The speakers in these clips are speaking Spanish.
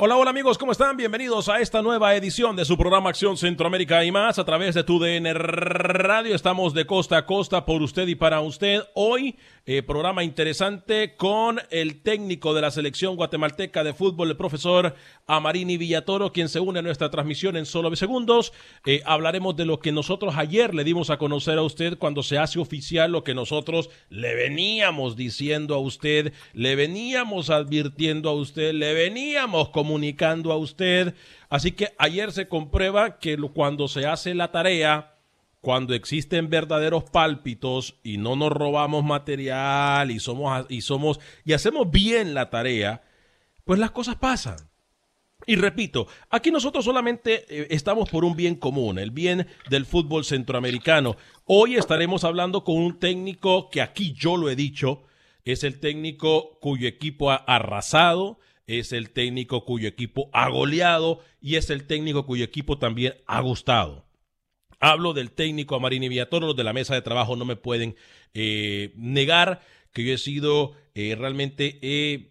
Hola, hola amigos, ¿cómo están? Bienvenidos a esta nueva edición de su programa Acción Centroamérica y más a través de tu DN Radio. Estamos de costa a costa por usted y para usted. Hoy, eh, programa interesante con el técnico de la selección guatemalteca de fútbol, el profesor Amarini Villatoro, quien se une a nuestra transmisión en solo segundos. Eh, hablaremos de lo que nosotros ayer le dimos a conocer a usted cuando se hace oficial lo que nosotros le veníamos diciendo a usted, le veníamos advirtiendo a usted, le veníamos comunicando a usted. Así que ayer se comprueba que cuando se hace la tarea, cuando existen verdaderos pálpitos y no nos robamos material y somos y hacemos bien la tarea, pues las cosas pasan. Y repito, aquí nosotros solamente eh, estamos por un bien común, el bien del fútbol centroamericano. Hoy estaremos hablando con un técnico que aquí yo lo he dicho, es el técnico cuyo equipo ha arrasado, es el técnico cuyo equipo ha goleado y es el técnico cuyo equipo también ha gustado. Hablo del técnico Amarini Villatoro, los de la mesa de trabajo no me pueden eh, negar que yo he sido eh, realmente he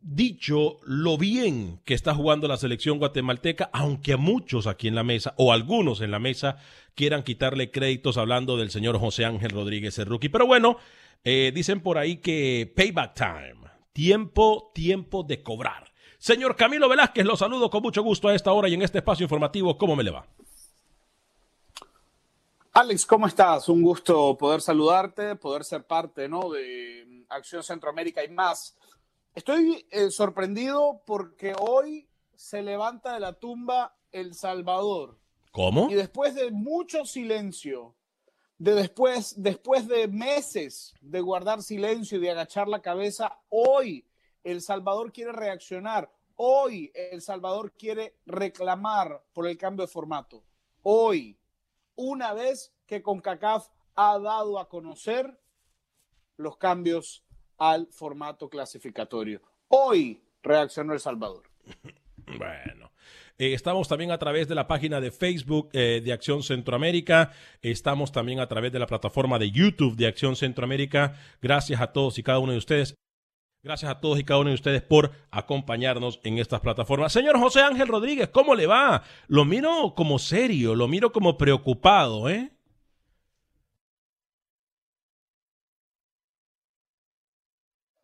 dicho lo bien que está jugando la selección guatemalteca, aunque a muchos aquí en la mesa, o algunos en la mesa, quieran quitarle créditos hablando del señor José Ángel Rodríguez el rookie. Pero bueno, eh, dicen por ahí que payback time, tiempo, tiempo de cobrar. Señor Camilo Velázquez, lo saludo con mucho gusto a esta hora y en este espacio informativo. ¿Cómo me le va? Alex, ¿cómo estás? Un gusto poder saludarte, poder ser parte ¿no? de Acción Centroamérica y más. Estoy eh, sorprendido porque hoy se levanta de la tumba El Salvador. ¿Cómo? Y después de mucho silencio, de después, después de meses de guardar silencio y de agachar la cabeza, hoy El Salvador quiere reaccionar. Hoy El Salvador quiere reclamar por el cambio de formato. Hoy, una vez que CONCACAF ha dado a conocer los cambios al formato clasificatorio. Hoy reaccionó El Salvador. Bueno. Eh, estamos también a través de la página de Facebook eh, de Acción Centroamérica. Estamos también a través de la plataforma de YouTube de Acción Centroamérica. Gracias a todos y cada uno de ustedes. Gracias a todos y cada uno de ustedes por acompañarnos en estas plataformas. Señor José Ángel Rodríguez, ¿cómo le va? Lo miro como serio, lo miro como preocupado, ¿eh?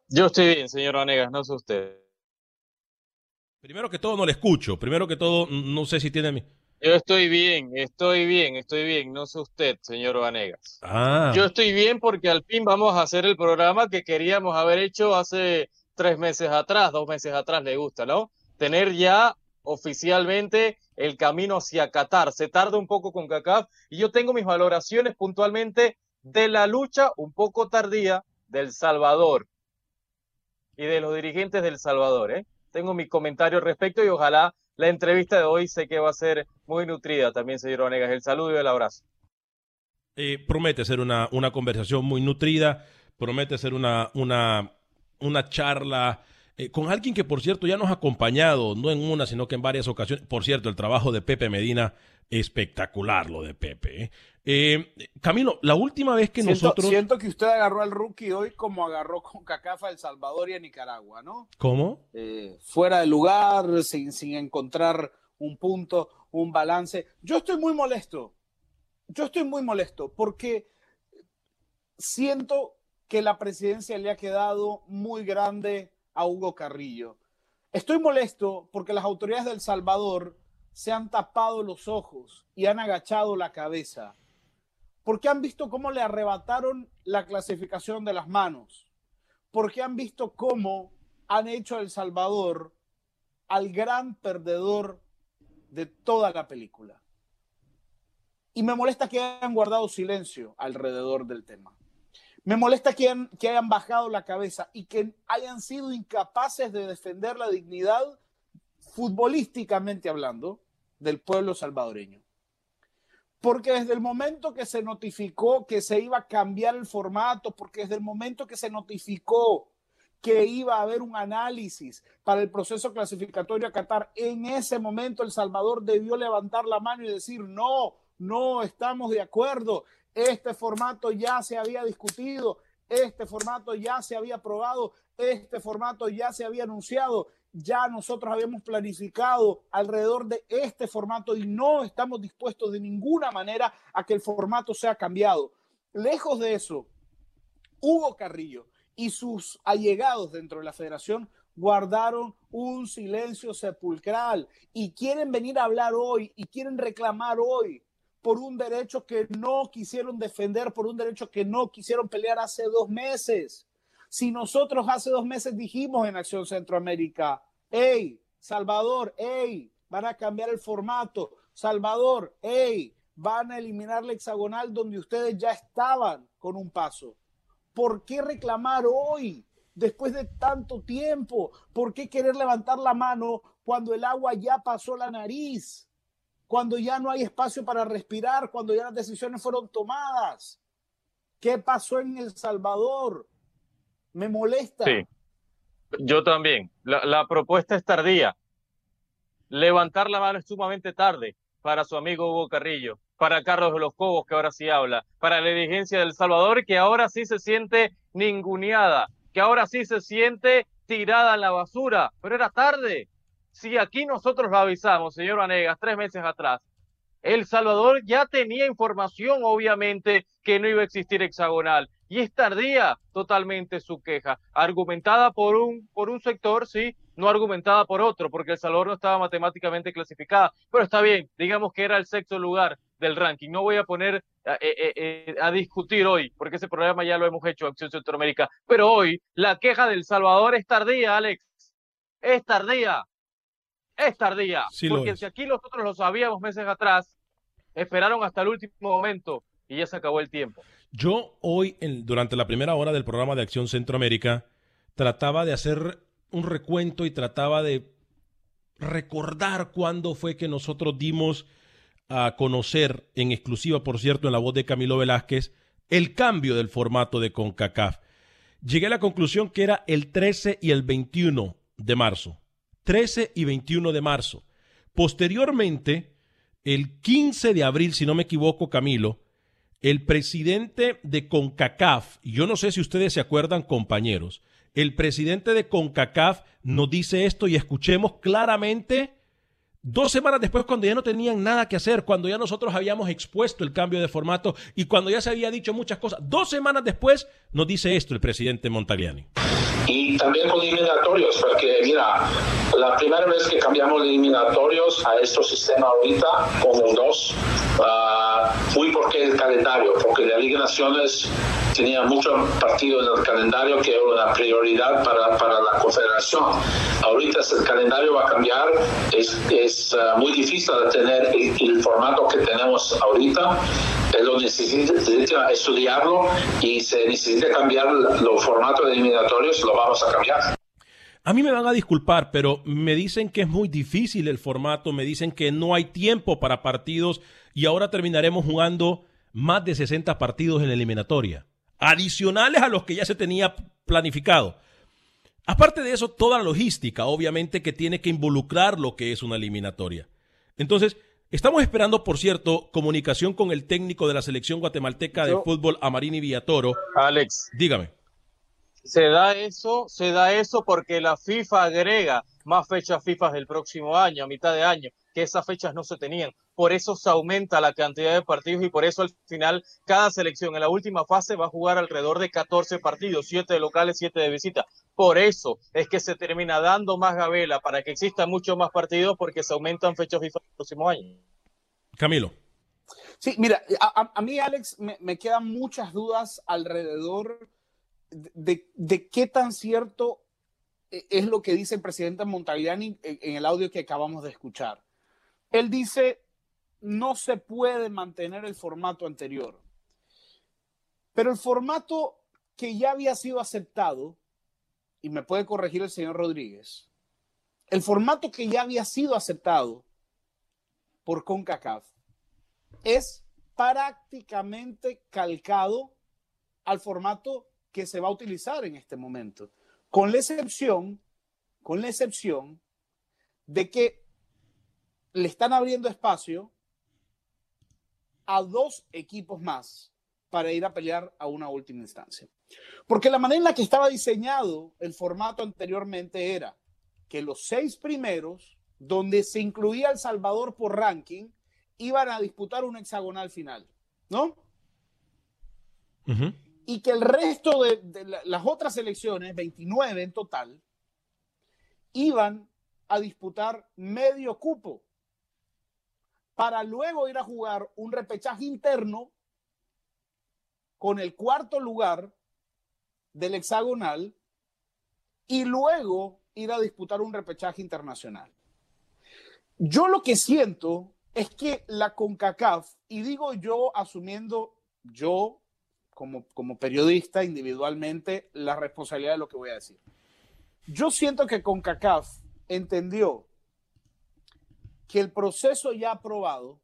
Yo estoy bien, señor Vanegas, no sé usted. Primero que todo no le escucho, primero que todo no sé si tiene mi... Yo estoy bien, estoy bien, estoy bien, no sé usted, señor Vanegas. Ah. Yo estoy bien porque al fin vamos a hacer el programa que queríamos haber hecho hace tres meses atrás, dos meses atrás, le gusta, ¿no? Tener ya oficialmente el camino hacia Qatar. Se tarda un poco con CACAF y yo tengo mis valoraciones puntualmente de la lucha un poco tardía del Salvador y de los dirigentes del Salvador. ¿eh? Tengo mi comentario al respecto y ojalá la entrevista de hoy sé que va a ser muy nutrida también, señor Vanegas. El saludo y el abrazo. Eh, promete ser una, una conversación muy nutrida, promete ser una, una, una charla eh, con alguien que, por cierto, ya nos ha acompañado, no en una, sino que en varias ocasiones. Por cierto, el trabajo de Pepe Medina, espectacular lo de Pepe. ¿eh? Eh, Camilo, la última vez que nosotros. Siento que usted agarró al rookie hoy como agarró con Cacafa El Salvador y a Nicaragua, ¿no? ¿Cómo? fuera de lugar, sin, sin encontrar un punto, un balance. Yo estoy muy molesto. Yo estoy muy molesto porque siento que la presidencia le ha quedado muy grande a Hugo Carrillo. Estoy molesto porque las autoridades del Salvador se han tapado los ojos y han agachado la cabeza, porque han visto cómo le arrebataron la clasificación de las manos, porque han visto cómo han hecho a El Salvador al gran perdedor de toda la película. Y me molesta que hayan guardado silencio alrededor del tema. Me molesta que, hayan bajado la cabeza y que hayan sido incapaces de defender la dignidad, futbolísticamente hablando, del pueblo salvadoreño. Porque desde el momento que se notificó que se iba a cambiar el formato, porque desde el momento que se notificó que iba a haber un análisis para el proceso clasificatorio a Qatar, en ese momento El Salvador debió levantar la mano y decir, no, no estamos de acuerdo, este formato ya se había discutido, este formato ya se había aprobado, este formato ya se había anunciado, ya nosotros habíamos planificado alrededor de este formato y no estamos dispuestos de ninguna manera a que el formato sea cambiado. Lejos de eso, Hugo Carrillo y sus allegados dentro de la federación guardaron un silencio sepulcral y quieren venir a hablar hoy y quieren reclamar hoy por un derecho que no quisieron defender, por un derecho que no quisieron pelear hace dos meses. Si nosotros hace dos meses dijimos en Acción Centroamérica, hey, Salvador, hey, van a cambiar el formato, Salvador, hey, van a eliminar la hexagonal donde ustedes ya estaban con un paso. ¿Por qué reclamar hoy, después de tanto tiempo? ¿Por qué querer levantar la mano cuando el agua ya pasó la nariz? Cuando ya no hay espacio para respirar, cuando ya las decisiones fueron tomadas. ¿Qué pasó en El Salvador? Me molesta. Sí, yo también. La, propuesta es tardía. Levantar la mano es sumamente tarde para su amigo Hugo Carrillo, para Carlos de los Cobos, que ahora sí habla, para la dirigencia del Salvador, que ahora sí se siente ninguneada, que ahora sí se siente tirada en la basura, pero era tarde si aquí nosotros lo avisamos, señor Anegas, tres meses atrás, El Salvador ya tenía información, obviamente, que no iba a existir hexagonal. Y es tardía totalmente su queja, argumentada por un, por un sector, sí, no argumentada por otro, porque El Salvador no estaba matemáticamente clasificada. Pero está bien, digamos que era el sexto lugar del ranking. No voy a poner a, eh, eh, eh, a discutir hoy, porque ese programa ya lo hemos hecho, Acción Centroamérica. Pero hoy, la queja del Salvador es tardía, Alex. Es tardía es tardía. porque si aquí nosotros lo sabíamos meses atrás, esperaron hasta el último momento y ya se acabó el tiempo. Yo hoy, durante la primera hora del programa de Acción Centroamérica, trataba de hacer un recuento y trataba de recordar cuándo fue que nosotros dimos a conocer, en exclusiva, por cierto, en la voz de Camilo Velázquez, el cambio del formato de CONCACAF. Llegué a la conclusión que era el 13 y el 21 de marzo. 13 y 21 de marzo. Posteriormente, el 15 de abril, si no me equivoco, Camilo, el presidente de CONCACAF, yo no sé si ustedes se acuerdan, compañeros, el presidente de CONCACAF nos dice esto y escuchemos claramente Dos semanas después, cuando ya no tenían nada que hacer, cuando ya nosotros habíamos expuesto el cambio de formato y cuando ya se había dicho muchas cosas, dos semanas después nos dice esto el presidente Montagliani. Y también con eliminatorios, porque mira, la primera vez que cambiamos eliminatorios a este sistema ahorita, como dos, uh, fui porque el calendario, porque la Liga Naciones tenía muchos partidos en el calendario que era una prioridad para, para la confederación. Ahorita el calendario va a cambiar, es, es uh, muy difícil de tener el, formato que tenemos ahorita, él lo necesita, estudiarlo y se necesita cambiar los formatos de eliminatorios, lo vamos a cambiar. A mí me van a disculpar, pero me dicen que es muy difícil el formato, me dicen que no hay tiempo para partidos y ahora terminaremos jugando más de 60 partidos en la eliminatoria, adicionales a los que ya se tenía planificado. Aparte de eso, toda la logística, obviamente, que tiene que involucrar lo que es una eliminatoria. Entonces, estamos esperando, por cierto, comunicación con el técnico de la selección guatemalteca de fútbol, Amarini Villatoro. Alex. Dígame. Se da eso, se da eso porque la FIFA agrega más fechas FIFA del próximo año, a mitad de año, que esas fechas no se tenían. Por eso se aumenta la cantidad de partidos y por eso al final cada selección en la última fase va a jugar alrededor de 14 partidos, 7 de locales, 7 de visita. Por eso es que se termina dando más gabela para que existan muchos más partidos porque se aumentan fechas FIFA el próximo año. Camilo. Sí, mira, a, mí, Alex, me, quedan muchas dudas alrededor de, de, qué tan cierto e, es lo que dice el presidente Montagliani en el audio que acabamos de escuchar. Él dice, no se puede mantener el formato anterior. Pero el formato que ya había sido aceptado, y me puede corregir el señor Rodríguez, el formato que ya había sido aceptado por CONCACAF es prácticamente calcado al formato que se va a utilizar en este momento, con la excepción, con la excepción de que le están abriendo espacio a dos equipos más para ir a pelear a una última instancia. Porque la manera en la que estaba diseñado el formato anteriormente era que los seis primeros, donde se incluía El Salvador por ranking, iban a disputar un hexagonal final, ¿no? Y que el resto de, de las otras selecciones, 29 en total, iban a disputar medio cupo para luego ir a jugar un repechaje interno con el cuarto lugar del hexagonal y luego ir a disputar un repechaje internacional. Yo lo que siento es que la CONCACAF, y digo yo asumiendo yo como, como periodista individualmente la responsabilidad de lo que voy a decir. Yo siento que CONCACAF entendió que el proceso ya aprobado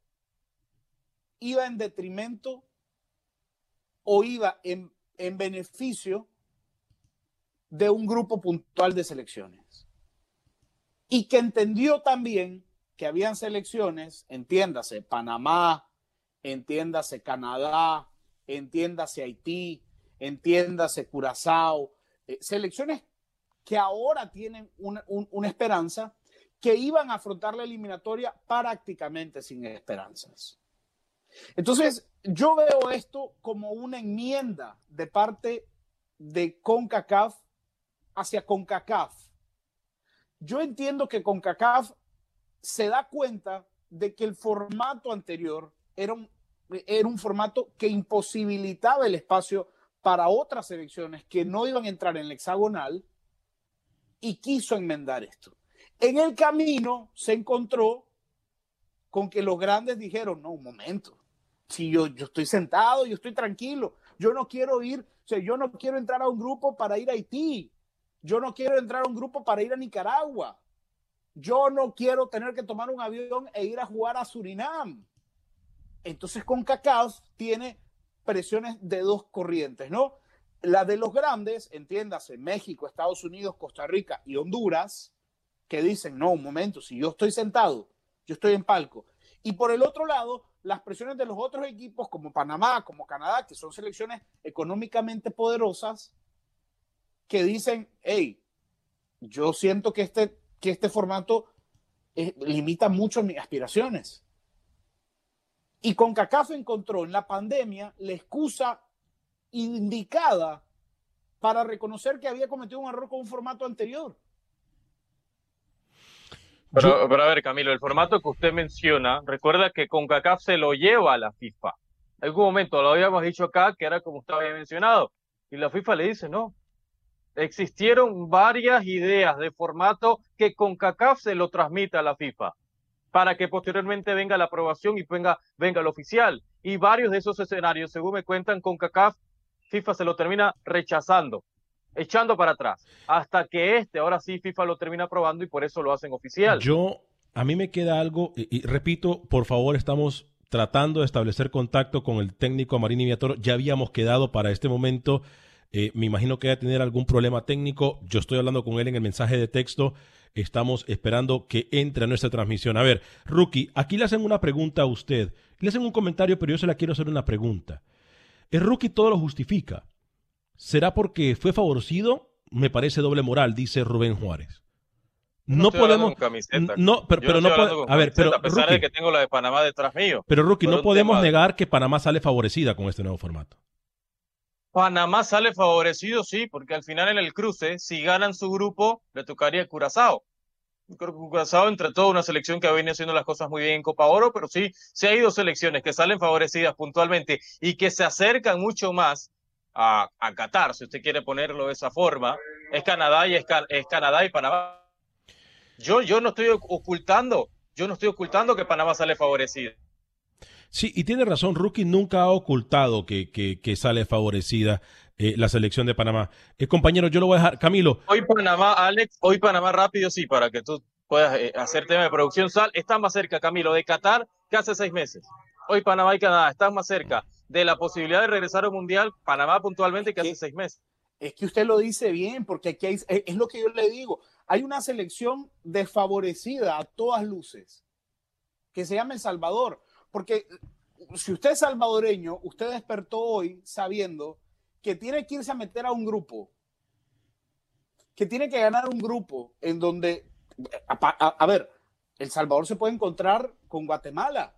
iba en detrimento o iba en, en beneficio de un grupo puntual de selecciones. Y que entendió también que habían selecciones, entiéndase, Panamá, entiéndase Canadá, entiéndase Haití, entiéndase Curazao, eh, selecciones que ahora tienen una, una esperanza que iban a afrontar la eliminatoria prácticamente sin esperanzas. Entonces, yo veo esto como una enmienda de parte de CONCACAF hacia CONCACAF. Yo entiendo que CONCACAF se da cuenta de que el formato anterior era un, formato que imposibilitaba el espacio para otras selecciones que no iban a entrar en el hexagonal y quiso enmendar esto. En el camino se encontró con que los grandes dijeron, no, un momento, si yo, yo estoy sentado, yo estoy tranquilo, yo no quiero ir, o sea, yo no quiero entrar a un grupo para ir a Haití, yo no quiero entrar a un grupo para ir a Nicaragua, yo no quiero tener que tomar un avión e ir a jugar a Surinam. Entonces con CACAF tiene presiones de dos corrientes, ¿no? La de los grandes, entiéndase, México, Estados Unidos, Costa Rica y Honduras, que dicen, no, un momento, si yo estoy sentado, yo estoy en palco. Y por el otro lado, las presiones de los otros equipos como Panamá, como Canadá, que son selecciones económicamente poderosas, que dicen, hey, yo siento que este, que este formato eh, limita mucho mis aspiraciones. Y con CACAF encontró en la pandemia la excusa indicada para reconocer que había cometido un error con un formato anterior. Pero, pero, a ver, Camilo, el formato que usted menciona, recuerda que CONCACAF se lo lleva a la FIFA. En algún momento lo habíamos dicho acá, que era como usted había mencionado, y la FIFA le dice, no. Existieron varias ideas de formato que CONCACAF se lo transmite a la FIFA, para que posteriormente venga la aprobación y venga, venga el oficial. Y varios de esos escenarios, según me cuentan, CONCACAF, FIFA se lo termina rechazando echando para atrás, hasta que este, ahora sí, FIFA lo termina aprobando y por eso lo hacen oficial. Yo, a mí me queda algo, y, repito, por favor, estamos tratando de establecer contacto con el técnico Marini Viatoro. Ya habíamos quedado para este momento Eh, me imagino que va a tener algún problema técnico. Yo estoy hablando con él en el mensaje de texto. Estamos esperando que entre a nuestra transmisión. A ver, Rookie, aquí le hacen una pregunta a usted. Le hacen un comentario, pero yo se la quiero hacer una pregunta. El Rookie todo lo justifica. ¿Será porque fue favorecido? Me parece doble moral, dice Rubén Juárez. No, podemos. No, pero, pero no podemos. A ver, pero. A pesar de que tengo la de Panamá detrás mío. Pero, Rookie, no podemos negar que Panamá sale favorecida con este nuevo formato. Panamá sale favorecido, sí, porque al final en el cruce, si ganan su grupo, le tocaría Curazao. Creo que Curazao, entre todo, una selección que ha venido haciendo las cosas muy bien en Copa Oro, pero sí, sí hay dos selecciones que salen favorecidas puntualmente y que se acercan mucho más a, a Qatar, si usted quiere ponerlo de esa forma. Es Canadá y es, es Canadá y Panamá. Yo, yo no estoy ocultando, yo no estoy ocultando que Panamá sale favorecido. Sí, y tiene razón, Rookie nunca ha ocultado que, que, sale favorecida eh, la selección de Panamá. Eh, compañero, yo lo voy a dejar. Camilo. Hoy Panamá, Alex, hoy Panamá rápido, sí, para que tú puedas eh, hacer tema de producción. Sal, está más cerca, Camilo, de Qatar que hace seis meses. Hoy Panamá y Canadá están más cerca de la posibilidad de regresar al Mundial, Panamá puntualmente, que hace seis meses. Es que usted lo dice bien, porque aquí es lo que yo le digo. Hay una selección desfavorecida a todas luces, que se llama El Salvador. Porque si usted es salvadoreño, usted despertó hoy sabiendo que tiene que irse a meter a un grupo, que tiene que ganar un grupo en donde, a, ver, El Salvador se puede encontrar con Guatemala.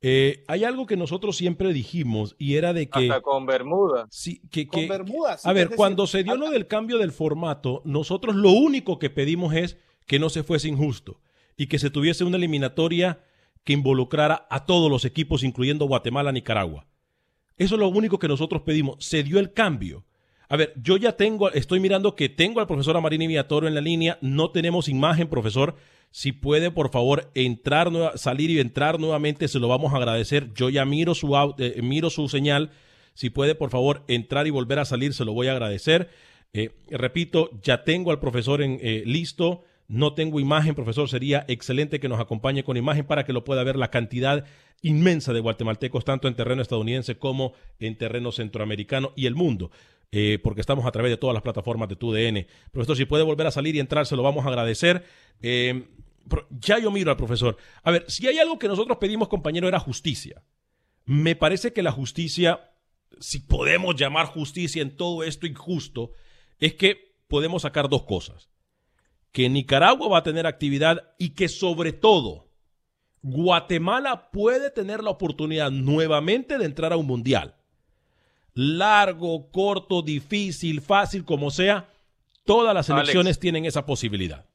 Eh, hay algo que nosotros siempre dijimos y era de que... Hasta con Bermuda. Sí, que, con Bermuda. a ver, cuando se dio lo del cambio del formato, nosotros lo único que pedimos es que no se fuese injusto y que se tuviese una eliminatoria que involucrara a todos los equipos, incluyendo Guatemala, Nicaragua. Eso es lo único que nosotros pedimos. Se dio el cambio. A ver, yo ya tengo, estoy mirando que tengo al profesor Amarini Viatoro en la línea. No tenemos imagen, profesor. Si puede, por favor, entrar, salir y entrar nuevamente, se lo vamos a agradecer. Yo ya miro su, eh, miro su señal. Si puede, por favor, entrar y volver a salir, se lo voy a agradecer. Eh, repito, ya tengo al profesor en, eh, listo. No tengo imagen, profesor. Sería excelente que nos acompañe con imagen para que lo pueda ver la cantidad inmensa de guatemaltecos, tanto en terreno estadounidense como en terreno centroamericano y el mundo. Eh, porque estamos a través de todas las plataformas de TUDN. Profesor, si puede volver a salir y entrar, se lo vamos a agradecer. Eh, ya yo miro al profesor. A ver, si hay algo que nosotros pedimos, compañero, era justicia. Me parece que la justicia, si podemos llamar justicia en todo esto injusto, es que podemos sacar dos cosas que Nicaragua va a tener actividad y que sobre todo Guatemala puede tener la oportunidad nuevamente de entrar a un mundial. Largo, corto, difícil, fácil, como sea, todas las elecciones tienen esa posibilidad.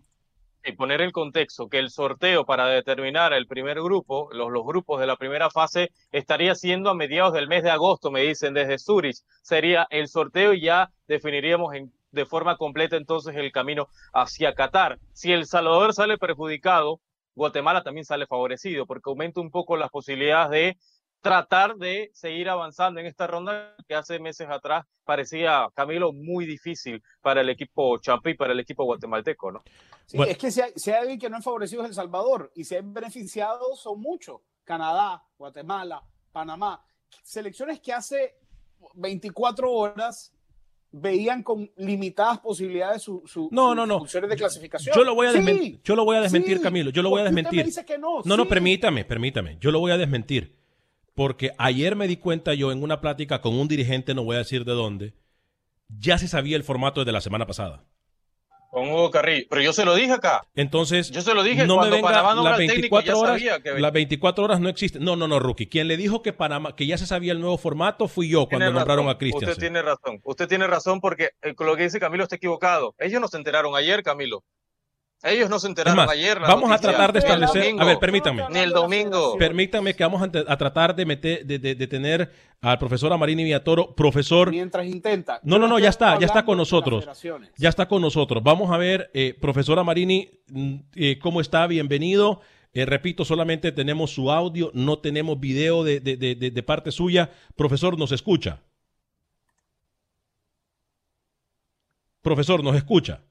Y poner el contexto que el sorteo para determinar el primer grupo, los, los grupos de la primera fase, estaría siendo a mediados del mes de agosto, me dicen desde Zurich. Sería el sorteo y ya definiríamos en de forma completa entonces el camino hacia Qatar. Si El Salvador sale perjudicado, Guatemala también sale favorecido porque aumenta un poco las posibilidades de tratar de seguir avanzando en esta ronda que hace meses atrás parecía, Camilo, muy difícil para el equipo Champí, para el equipo guatemalteco, ¿no? Sí, es que si hay, si hay, alguien que no es favorecido es El Salvador y si hay beneficiados son muchos. Canadá, Guatemala, Panamá. Selecciones que hace 24 horas veían con limitadas posibilidades su, su, no, no, no. funciones de clasificación. Yo lo voy a, desmentir, yo lo voy a desmentir, Camilo. Yo lo voy a desmentir. no, no, no, permítame, permítame. Yo lo voy a desmentir. Porque ayer me di cuenta yo en una plática con un dirigente, no voy a decir de dónde, ya se sabía el formato desde la semana pasada. Con Hugo Carrillo. Pero yo se lo dije acá. Entonces, yo se lo dije no me venga, las 24 horas, las 24 horas no existen. No, no, no, Rookie. Quien le dijo que Panamá, que ya se sabía el nuevo formato fui yo cuando nombraron a Cristian. Usted tiene razón. Usted tiene razón porque eh, lo que dice Camilo está equivocado. Ellos no se enteraron ayer, Camilo. Ellos no se enteraron ayer. vamos a tratar de establecer. a ver, permítame. Ni el domingo. Permítame que vamos a, tratar de meter, de, de, tener al profesor Amarini Villatoro, profesor. Mientras intenta. No, no, no, ya está, ya está con nosotros. Ya está con nosotros. Vamos a ver, eh, profesor Amarini, mm, eh, ¿cómo está? Bienvenido. Eh, repito, solamente tenemos su audio, no tenemos video de, de parte suya. Profesor, ¿nos escucha? Profesor, ¿nos escucha?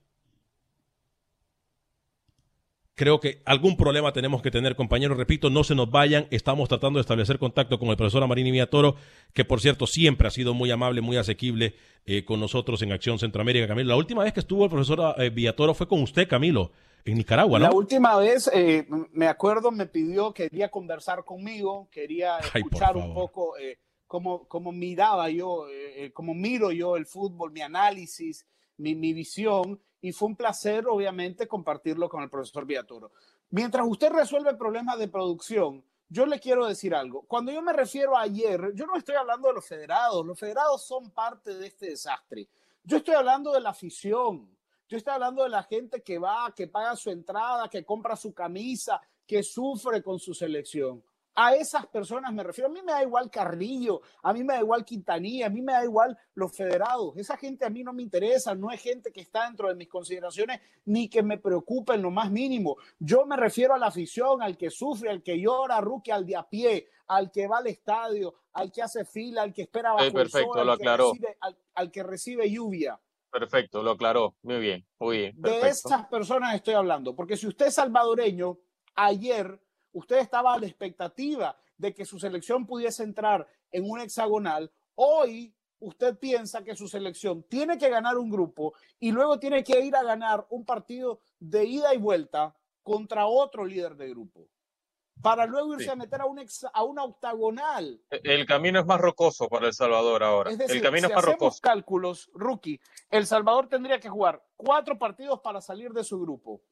Creo que algún problema tenemos que tener, compañeros. Repito, no se nos vayan. Estamos tratando de establecer contacto con el profesor Amarini Villatoro, que por cierto siempre ha sido muy amable, muy asequible eh, con nosotros en Acción Centroamérica, Camilo. La última vez que estuvo el profesor eh, Villatoro fue con usted, Camilo, en Nicaragua, ¿no? La última vez, eh, me acuerdo, me pidió, quería conversar conmigo, quería escuchar un poco cómo, cómo, miraba yo, cómo miro yo el fútbol, mi análisis, mi, visión y fue un placer, obviamente, compartirlo con el profesor Villatoro. Mientras usted resuelve problemas de producción, yo le quiero decir algo. Cuando yo me refiero a ayer, yo no estoy hablando de los federados. Los federados son parte de este desastre. Yo estoy hablando de la afición. Yo estoy hablando de la gente que va, que paga su entrada, que compra su camisa, que sufre con su selección. A esas personas me refiero. A mí me da igual Carrillo, a mí me da igual Quintanilla, a mí me da igual los federados. Esa gente a mí no me interesa, no es gente que está dentro de mis consideraciones ni que me preocupe en lo más mínimo. Yo me refiero a la afición, al que sufre, al que llora, Ruki, al de a pie, al que va al estadio, al que hace fila, al que espera bajo perfecto, el lo aclaró. al, que recibe lluvia. Perfecto, lo aclaró. Muy bien, muy bien. De esas personas estoy hablando, porque si usted es salvadoreño, ayer usted estaba a la expectativa de que su selección pudiese entrar en un hexagonal, hoy usted piensa que su selección tiene que ganar un grupo y luego tiene que ir a ganar un partido de ida y vuelta contra otro líder de grupo para luego irse a meter a, un a una octagonal. E, el camino es más rocoso para El Salvador ahora. Es decir, el camino si es más hacemos rocoso. cálculos, rookie, El Salvador tendría que jugar cuatro partidos para salir de su grupo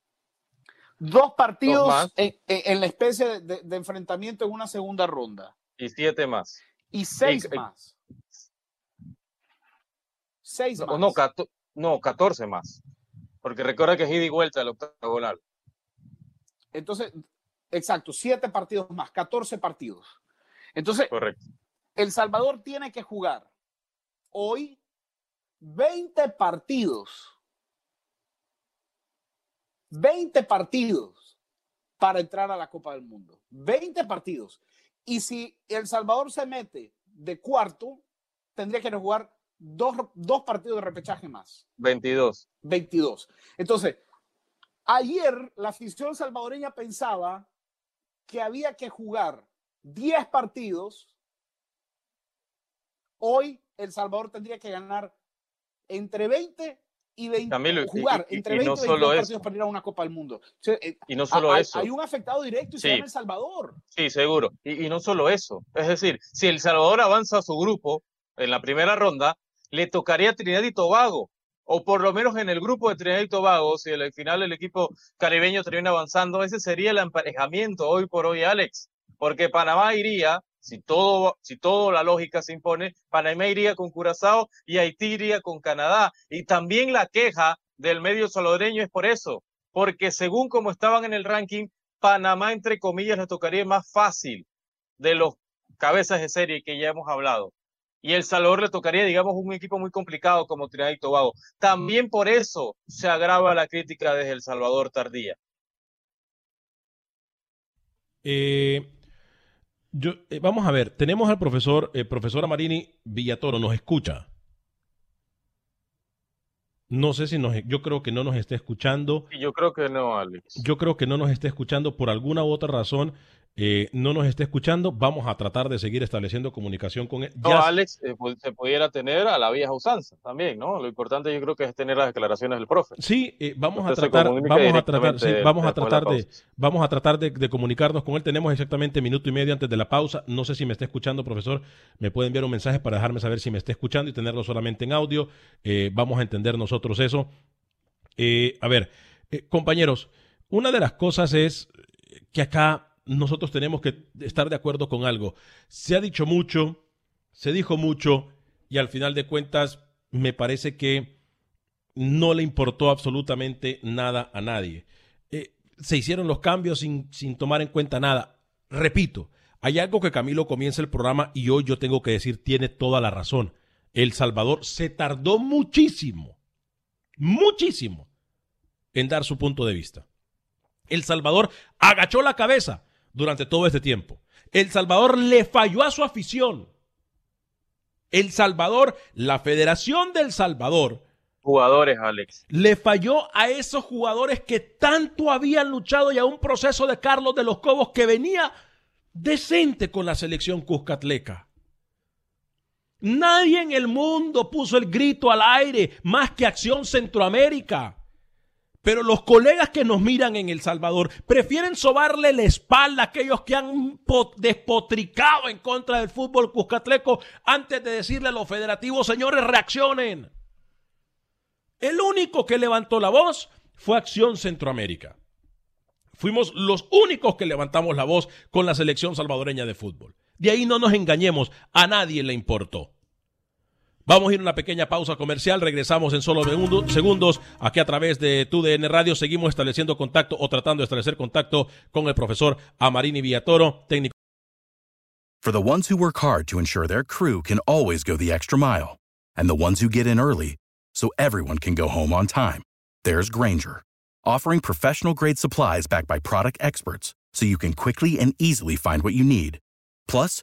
dos partidos en, la especie de, enfrentamiento en una segunda ronda. Y siete más. Y seis más. Seis no, más. No, no, 14 más. Porque recuerda que es ida y vuelta el octagonal. Entonces, exacto, siete partidos más, 14 partidos. Entonces, Correcto. El Salvador tiene que jugar hoy 20 partidos 20 partidos para entrar a la Copa del Mundo. 20 partidos. Y si El Salvador se mete de cuarto, tendría que jugar dos, dos partidos de repechaje más. 22. 22. Entonces, ayer la afición salvadoreña pensaba que había que jugar 10 partidos. Hoy El Salvador tendría que ganar entre 20 y 20, jugar entre 20 y, 22 partidos para ir a una Copa del Mundo. Eh, y no solo hay, eso. Hay un afectado directo y se llama El Salvador. Sí, seguro. Y, y, no solo eso. Es decir, si El Salvador avanza a su grupo en la primera ronda, le tocaría a Trinidad y Tobago. O por lo menos en el grupo de Trinidad y Tobago, si al final el equipo caribeño termina avanzando, ese sería el emparejamiento hoy por hoy, Alex. Porque Panamá iría si todo, si todo la lógica se impone, Panamá iría con Curazao y Haití iría con Canadá. Y también la queja del medio salvadoreño es por eso, porque según como estaban en el ranking, Panamá, entre comillas, le tocaría más fácil de los cabezas de serie que ya hemos hablado. Y El Salvador le tocaría, digamos, un equipo muy complicado como Trinidad y Tobago. También por eso se agrava la crítica desde El Salvador tardía. Eh, yo, eh, vamos a ver, tenemos al profesor, eh, profesor Amarini Villatoro, nos escucha. No sé si nos, yo creo que no nos esté escuchando. Yo creo que no, Alex. Yo creo que no nos esté escuchando por alguna u otra razón. Eh, no nos esté escuchando, vamos a tratar de seguir estableciendo comunicación con él. No, Alex, eh, pues, se pudiera tener a la vieja usanza también, ¿no? Lo importante yo creo que es tener las declaraciones del profe. Sí, eh, vamos, a tratar, vamos a tratar, sí, vamos a tratar de, vamos a tratar de, comunicarnos con él. Tenemos exactamente minuto y medio antes de la pausa. No sé si me está escuchando, profesor. Me puede enviar un mensaje para dejarme saber si me está escuchando y tenerlo solamente en audio. vamos a entender nosotros eso. a ver, compañeros, una de las cosas es que acá nosotros tenemos que estar de acuerdo con algo. Se ha dicho mucho, se dijo mucho y al final de cuentas me parece que no le importó absolutamente nada a nadie. Eh, se hicieron los cambios sin, sin tomar en cuenta nada. Repito, hay algo que Camilo comienza el programa y hoy yo tengo que decir tiene toda la razón. El Salvador se tardó muchísimo, muchísimo en dar su punto de vista. El Salvador agachó la cabeza durante todo este tiempo. El Salvador le falló a su afición. El Salvador, la Federación del Salvador, jugadores, Alex. Le falló a esos jugadores que tanto habían luchado y a un proceso de Carlos de los Cobos que venía decente con la selección Cuscatleca. Nadie en el mundo puso el grito al aire más que Acción Centroamérica. Pero los colegas que nos miran en El Salvador prefieren sobarle la espalda a aquellos que han despotricado en contra del fútbol cuscatleco antes de decirle a los federativos, señores, reaccionen. El único que levantó la voz fue Acción Centroamérica. Fuimos los únicos que levantamos la voz con la selección salvadoreña de fútbol. De ahí no nos engañemos, a nadie le importó. Vamos a ir a una pequeña pausa comercial, regresamos en solo segundos. Aquí a través de TUDN Radio seguimos estableciendo contacto o tratando de establecer contacto con el profesor Amarini Villatoro, técnico. For the ones who work hard to ensure their crew can always go the extra mile, and the ones who get in early so everyone can go home on time, there's Granger, offering professional grade supplies backed by product experts so you can quickly and easily find what you need. Plus,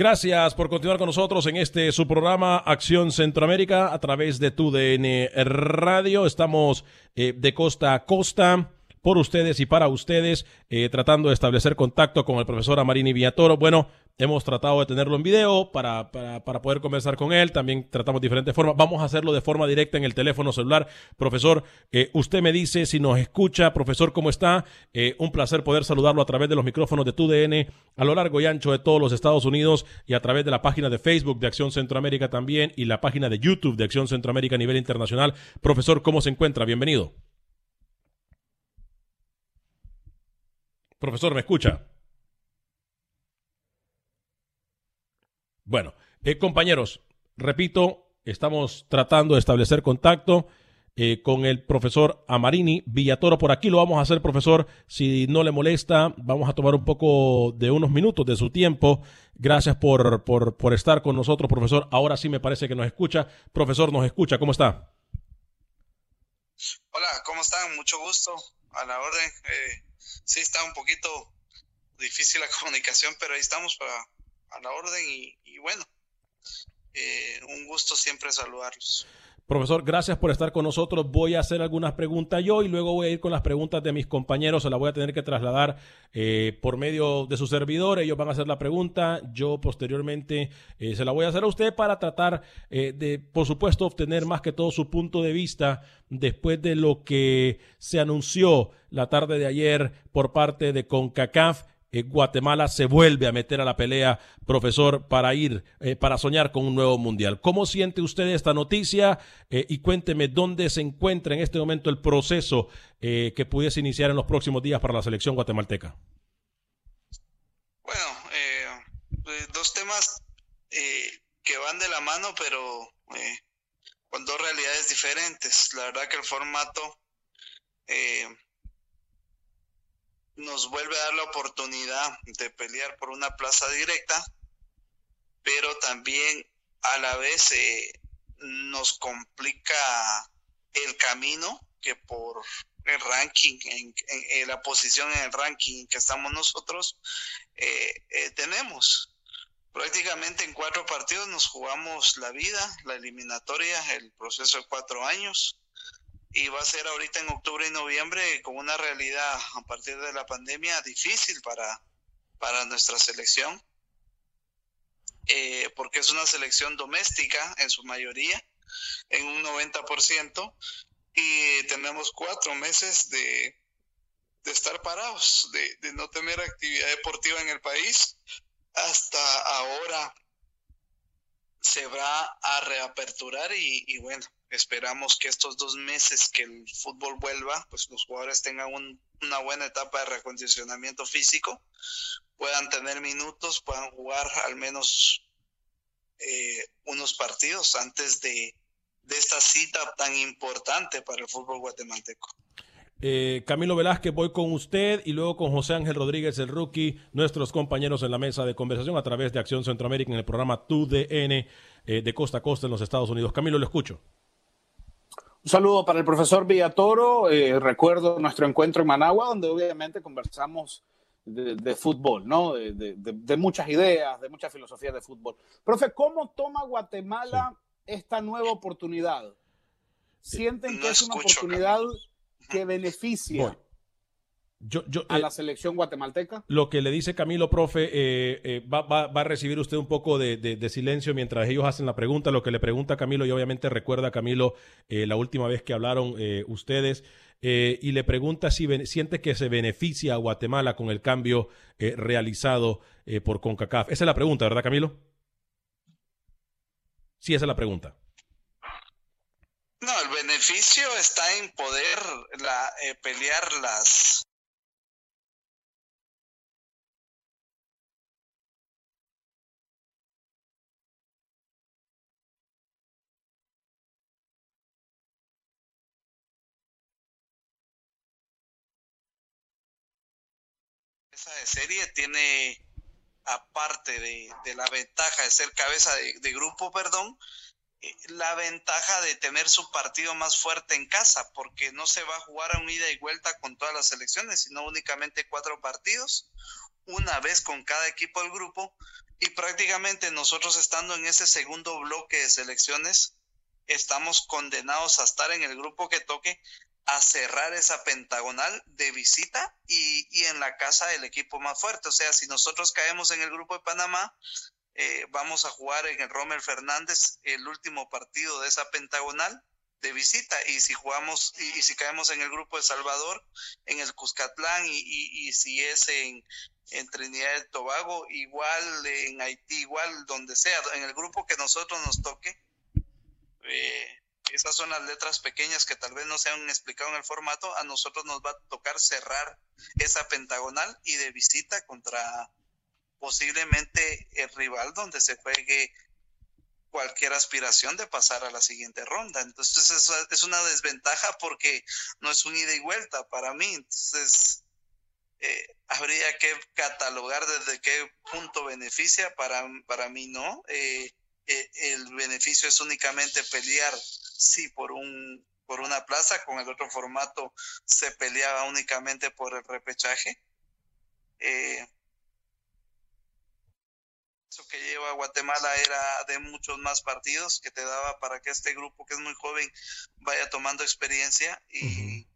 Gracias por continuar con nosotros en este su programa Acción Centroamérica a través de tu DN Radio. Estamos eh, de costa a costa por ustedes y para ustedes, eh, tratando de establecer contacto con el profesor Amarini Villatoro. Bueno, hemos tratado de tenerlo en video para, para, poder conversar con él. También tratamos diferentes formas. Vamos a hacerlo de forma directa en el teléfono celular. Profesor, eh, usted me dice si nos escucha. Profesor, ¿cómo está? Eh, un placer poder saludarlo a través de los micrófonos de TUDN a lo largo y ancho de todos los Estados Unidos y a través de la página de Facebook de Acción Centroamérica también y la página de YouTube de Acción Centroamérica a nivel internacional. Profesor, ¿cómo se encuentra? Bienvenido. Profesor, ¿me escucha? Bueno, eh, compañeros, repito, estamos tratando de establecer contacto eh, con el profesor Amarini Villatoro. Por aquí lo vamos a hacer, profesor. Si no le molesta, vamos a tomar un poco de unos minutos de su tiempo. Gracias por, por, por estar con nosotros, profesor. Ahora sí me parece que nos escucha. Profesor, nos escucha. ¿Cómo está? Hola, ¿cómo están? Mucho gusto. A la orden. Eh, sí está un poquito difícil la comunicación, pero ahí estamos para a la orden y, bueno, eh, un gusto siempre saludarlos. Profesor, gracias por estar con nosotros. Voy a hacer algunas preguntas yo y luego voy a ir con las preguntas de mis compañeros. Se las voy a tener que trasladar eh, por medio de su servidor. Ellos van a hacer la pregunta. Yo posteriormente eh, se la voy a hacer a usted para tratar de, por supuesto, obtener más que todo su punto de vista después de lo que se anunció la tarde de ayer por parte de CONCACAF eh, Guatemala se vuelve a meter a la pelea, profesor, para ir, eh, para soñar con un nuevo mundial. ¿Cómo siente usted esta noticia? Eh, y cuénteme dónde se encuentra en este momento el proceso que pudiese iniciar en los próximos días para la selección guatemalteca. Bueno, dos temas que van de la mano, pero con dos realidades diferentes. La verdad que el formato nos vuelve a dar la oportunidad de pelear por una plaza directa, pero también a la vez eh, nos complica el camino que por el ranking, la posición en el ranking que estamos nosotros, eh, eh, tenemos. Prácticamente en cuatro partidos nos jugamos la vida, la eliminatoria, el proceso de cuatro años y va a ser ahorita en octubre y noviembre con una realidad a partir de la pandemia difícil para, para nuestra selección, eh, porque es una selección doméstica en su mayoría, en un 90%, y tenemos cuatro meses de, de estar parados, de, de no tener actividad deportiva en el país. Hasta ahora se va a reaperturar y, y bueno, Esperamos que estos dos meses que el fútbol vuelva, pues los jugadores tengan una buena etapa de recondicionamiento físico, puedan tener minutos, puedan jugar al menos eh, unos partidos antes de, esta cita tan importante para el fútbol guatemalteco. Eh, Camilo Velázquez, voy con usted y luego con José Ángel Rodríguez, el rookie, nuestros compañeros en la mesa de conversación a través de Acción Centroamérica en el programa TUDN eh, de Costa a Costa en los Estados Unidos. Camilo, lo escucho. Un saludo para el profesor Villatoro. Eh, recuerdo nuestro encuentro en Managua, donde obviamente conversamos de, fútbol, ¿no? De, muchas ideas, de muchas filosofías de fútbol. Profe, ¿cómo toma Guatemala esta nueva oportunidad? ¿Sienten que es una oportunidad que beneficia a la selección guatemalteca? Lo que le dice Camilo, profe, eh, eh, va, a recibir usted un poco de, silencio mientras ellos hacen la pregunta. Lo que le pregunta Camilo, y obviamente recuerda a Camilo eh, la última vez que hablaron ustedes, y le pregunta si siente que se beneficia a Guatemala con el cambio realizado por CONCACAF. Esa es la pregunta, ¿verdad, Camilo? Sí, esa es la pregunta. No, el beneficio está en poder la, eh, pelear las de serie tiene aparte de, de, la ventaja de ser cabeza de, de grupo, perdón, eh, la ventaja de tener su partido más fuerte en casa, porque no se va a jugar a un ida y vuelta con todas las selecciones, sino únicamente cuatro partidos, una vez con cada equipo del grupo, y prácticamente nosotros estando en ese segundo bloque de selecciones, estamos condenados a estar en el grupo que toque, a cerrar esa pentagonal de visita y, y en la casa del equipo más fuerte. O sea, si nosotros caemos en el grupo de Panamá, eh, vamos a jugar en el Rommel Fernández el último partido de esa pentagonal de visita y si jugamos y, si caemos en el grupo de Salvador en el Cuscatlán y, si es en, en Trinidad y Tobago igual en Haití igual donde sea en el grupo que nosotros nos toque eh, esas son las letras pequeñas que tal vez no se han explicado en el formato a nosotros nos va a tocar cerrar esa pentagonal y de visita contra posiblemente el rival donde se juegue cualquier aspiración de pasar a la siguiente ronda. Entonces es, es una desventaja porque no es un ida y vuelta para mí. Entonces eh, habría que catalogar desde qué punto beneficia. Para, para mí no. Eh, eh, el beneficio es únicamente pelear, sí, por un por una plaza, con el otro formato se peleaba únicamente por el repechaje. Eh, eso que lleva Guatemala era de muchos más partidos que te daba para que este grupo que es muy joven vaya tomando experiencia y,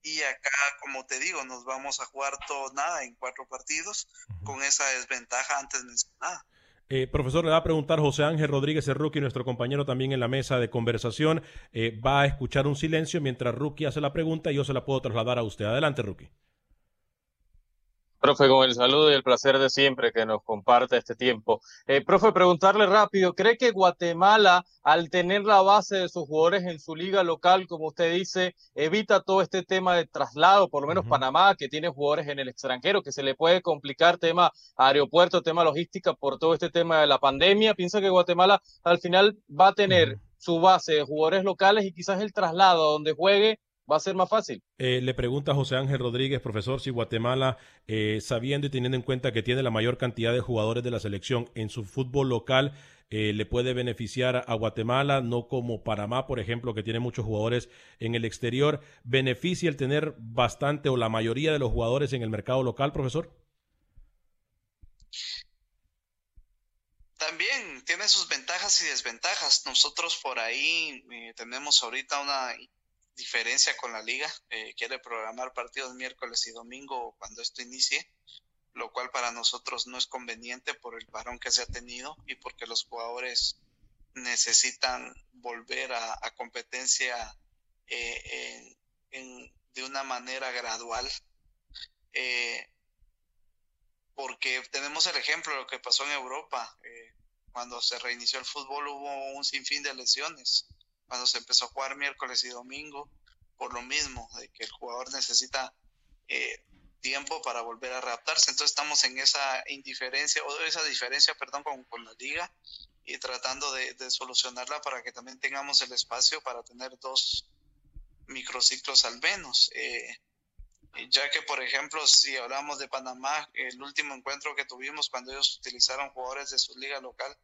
y acá, como te digo, nos vamos a jugar todo nada en cuatro partidos con esa desventaja antes mencionada. Eh, profesor, le va a preguntar José Ángel Rodríguez, el rookie, nuestro compañero también en la mesa de conversación. Eh, va a escuchar un silencio mientras Rookie hace la pregunta y yo se la puedo trasladar a usted. Adelante, Rookie. Profe, con el saludo y el placer de siempre que nos comparte este tiempo. Eh, profe, preguntarle rápido, ¿cree que Guatemala, al tener la base de sus jugadores en su liga local, como usted dice, evita todo este tema de traslado, por lo menos Panamá, que tiene jugadores en el extranjero, que se le puede complicar tema aeropuerto, tema logística por todo este tema de la pandemia? ¿Piensa que Guatemala al final va a tener su base de jugadores locales y quizás el traslado a donde juegue va a ser más fácil. Eh, le pregunta José Ángel Rodríguez, profesor, si Guatemala, eh, sabiendo y teniendo en cuenta que tiene la mayor cantidad de jugadores de la selección en su fútbol local, eh, le puede beneficiar a Guatemala, no como Panamá, por ejemplo, que tiene muchos jugadores en el exterior. ¿Beneficia el tener bastante o la mayoría de los jugadores en el mercado local, profesor? También tiene sus ventajas y desventajas. Nosotros por ahí tenemos ahorita una diferencia con la liga. Eh, quiere programar partidos miércoles y domingo cuando esto inicie, lo cual para nosotros no es conveniente por el parón que se ha tenido y porque los jugadores necesitan volver a, competencia eh, de una manera gradual. Eh, porque tenemos el ejemplo de lo que pasó en Europa. cuando se reinició el fútbol hubo un sinfín de lesiones cuando se empezó a jugar miércoles y domingo, por lo mismo, de que el jugador necesita eh, tiempo para volver a readaptarse. Entonces estamos en esa indiferencia, o esa diferencia, perdón, con, con la liga y tratando de, solucionarla para que también tengamos el espacio para tener dos, microciclos al menos. Eh, ya que, por ejemplo, si hablamos de Panamá, el último encuentro que tuvimos cuando ellos utilizaron jugadores de su liga local,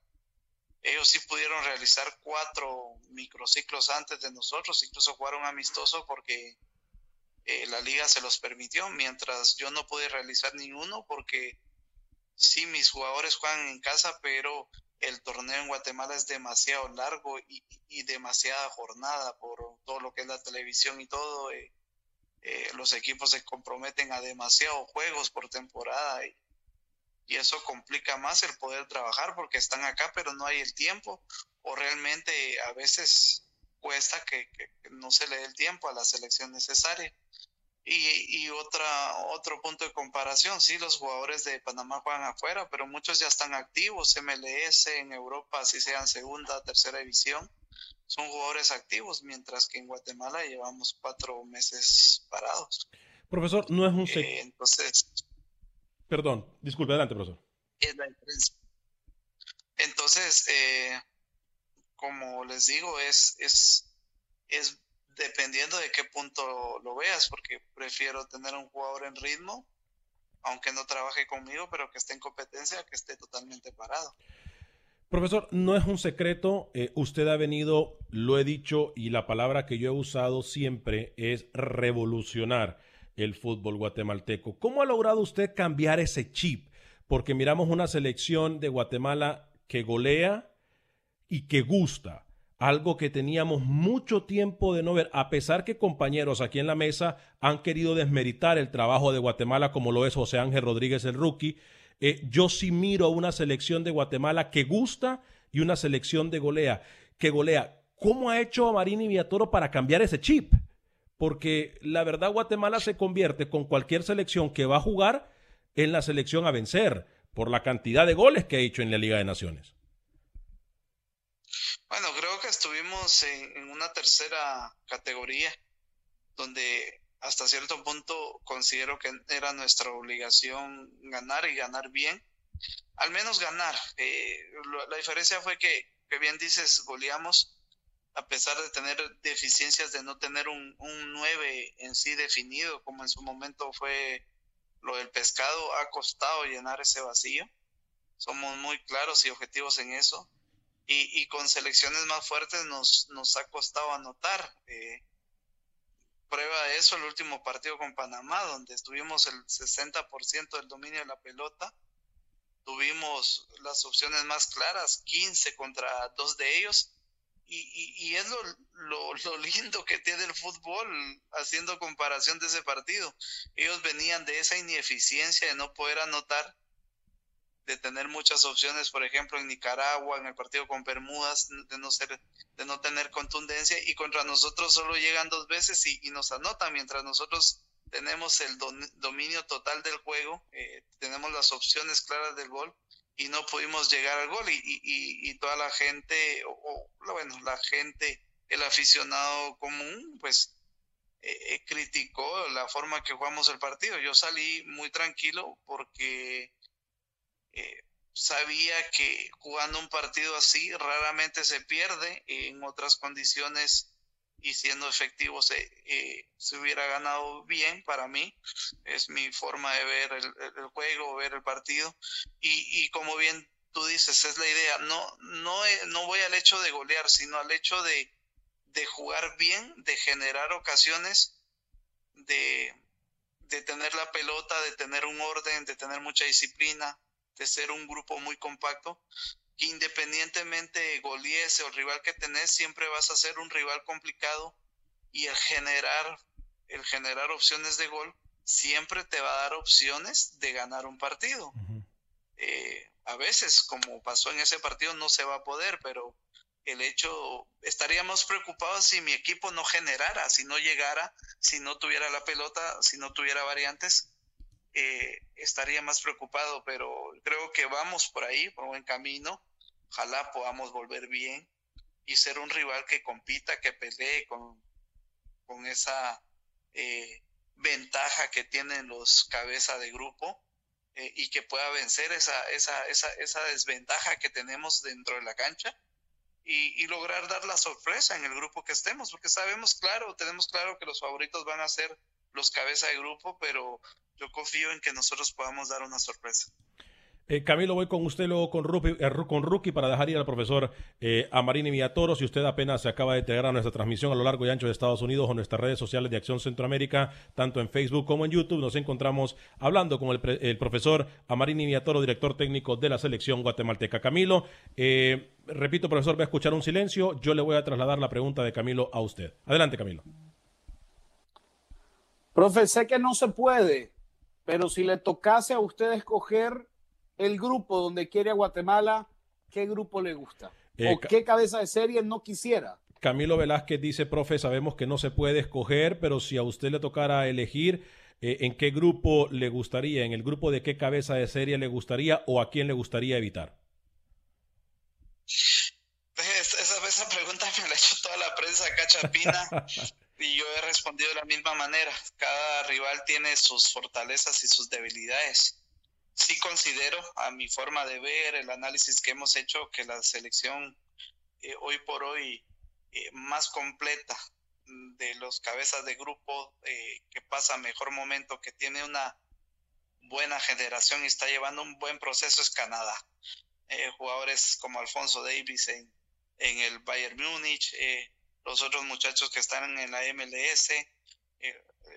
ellos sí pudieron realizar cuatro microciclos antes de nosotros, incluso jugaron amistoso porque eh, la liga se los permitió, mientras yo no pude realizar ninguno porque sí, mis jugadores juegan en casa, pero el torneo en Guatemala es demasiado largo y, demasiada jornada por todo lo que es la televisión y todo. Eh, eh, los equipos se comprometen a demasiados juegos por temporada y, eso complica más el poder trabajar porque están acá pero no hay el tiempo o realmente a veces cuesta que, no se le dé el tiempo a la selección necesaria. Y, y, otra, otro punto de comparación, sí, los jugadores de Panamá juegan afuera, pero muchos ya están activos, MLS en Europa, si sean segunda, tercera división, son jugadores activos, mientras que en Guatemala llevamos cuatro meses parados. Profesor, no es un eh, entonces. Perdón, disculpe, adelante, profesor. Es la diferencia. Entonces, eh, como les digo, es, es, es dependiendo de qué punto lo veas, porque prefiero tener un jugador en ritmo, aunque no trabaje conmigo, pero que esté en competencia, que esté totalmente parado. Profesor, no es un secreto, eh, usted ha venido, lo he dicho, y la palabra que yo he usado siempre es revolucionar el fútbol guatemalteco. ¿Cómo ha logrado usted cambiar ese chip? Porque miramos una selección de Guatemala que golea y que gusta, algo que teníamos mucho tiempo de no ver, a pesar que compañeros aquí en la mesa han querido desmeritar el trabajo de Guatemala como lo es José Ángel Rodríguez el rookie eh, yo sí miro una selección de Guatemala que gusta y una selección de golea, que golea. ¿Cómo ha hecho Marini Viatoro para cambiar ese chip? Porque la verdad Guatemala se convierte con cualquier selección que va a jugar en la selección a vencer por la cantidad de goles que ha hecho en la Liga de Naciones. Bueno, creo que estuvimos en una tercera categoría donde hasta cierto punto considero que era nuestra obligación ganar y ganar bien, al menos ganar. Eh, la diferencia fue que, que, bien dices, goleamos a pesar de tener deficiencias de no tener un, un 9 en sí definido, como en su momento fue lo del pescado, ha costado llenar ese vacío. Somos muy claros y objetivos en eso. Y, con selecciones más fuertes nos, nos ha costado anotar. Eh, prueba de eso el último partido con Panamá, donde estuvimos el 60% del dominio de la pelota. Tuvimos las opciones más claras, 15 contra dos de ellos. Y, es lo, lo, lindo que tiene el fútbol haciendo comparación de ese partido. Ellos venían de esa ineficiencia de no poder anotar de tener muchas opciones, por ejemplo, en Nicaragua, en el partido con Bermudas, de no ser, de no tener contundencia, y contra nosotros solo llegan dos veces y, nos anotan, mientras nosotros tenemos el dominio total del juego, eh, tenemos las opciones claras del gol y no pudimos llegar al gol y, y, toda la gente, o, bueno, la gente, el aficionado común, pues eh, eh, criticó la forma que jugamos el partido. Yo salí muy tranquilo porque eh, sabía que jugando un partido así raramente se pierde, en otras condiciones y siendo efectivo se, eh, se hubiera ganado bien para mí. Es mi forma de ver el, juego, ver el partido. Y, y, como bien tú dices, es la idea. No, no, eh, no voy al hecho de golear, sino al hecho de, de jugar bien, de generar ocasiones, de, de tener la pelota, de tener un orden, de tener mucha disciplina, de ser un grupo muy compacto, independientemente goliese o el rival que tenés, siempre vas a ser un rival complicado y el generar, el generar opciones de gol siempre te va a dar opciones de ganar un partido. Eh, a veces, como pasó en ese partido, no se va a poder, pero el hecho, estaríamos preocupados si mi equipo no generara, si no llegara, si no tuviera la pelota, si no tuviera variantes, eh, estaría más preocupado, pero creo que vamos por ahí, por buen camino. Ojalá podamos volver bien y ser un rival que compita, que pelee con, con esa eh, ventaja que tienen los cabezas de grupo eh, y que pueda vencer esa, esa, esa, esa desventaja que tenemos dentro de la cancha y, lograr dar la sorpresa en el grupo que estemos, porque sabemos claro, tenemos claro que los favoritos van a ser los cabeza de grupo, pero yo confío en que nosotros podamos dar una sorpresa. Eh, Camilo, voy con usted luego con Rookie, eh, para dejar ir al profesor eh, Amarini Villatoro. Si usted apenas se acaba de integrar a nuestra transmisión a lo largo y ancho de Estados Unidos o nuestras redes sociales de Acción Centroamérica, tanto en Facebook como en YouTube, nos encontramos hablando con el, profesor Amarini Villatoro, director técnico de la selección guatemalteca. Camilo, eh, repito, profesor, voy a escuchar un silencio. Yo le voy a trasladar la pregunta de Camilo a usted. Adelante, Camilo. Profe, sé que no se puede, pero si le tocase a usted escoger el grupo donde quiere a Guatemala, ¿qué grupo le gusta? Eh, ¿O qué cabeza de serie no quisiera? Camilo Velázquez dice, profe, sabemos que no se puede escoger, pero si a usted le tocara elegir, eh, ¿en qué grupo le gustaría? ¿En el grupo de qué cabeza de serie le gustaría o a quién le gustaría evitar? Esa, esa pregunta me la ha hecho toda la prensa cachapina y yo he respondido de la misma manera. Cada rival tiene sus fortalezas y sus debilidades sí considero, a mi forma de ver, el análisis que hemos hecho, que la selección eh, hoy por hoy eh, más completa de los cabezas de grupo, eh, que pasa mejor momento, que tiene una buena generación y está llevando un buen proceso es Canadá. jugadores como Alfonso Davis en, en el Bayern Múnich, los otros muchachos que están en la MLS,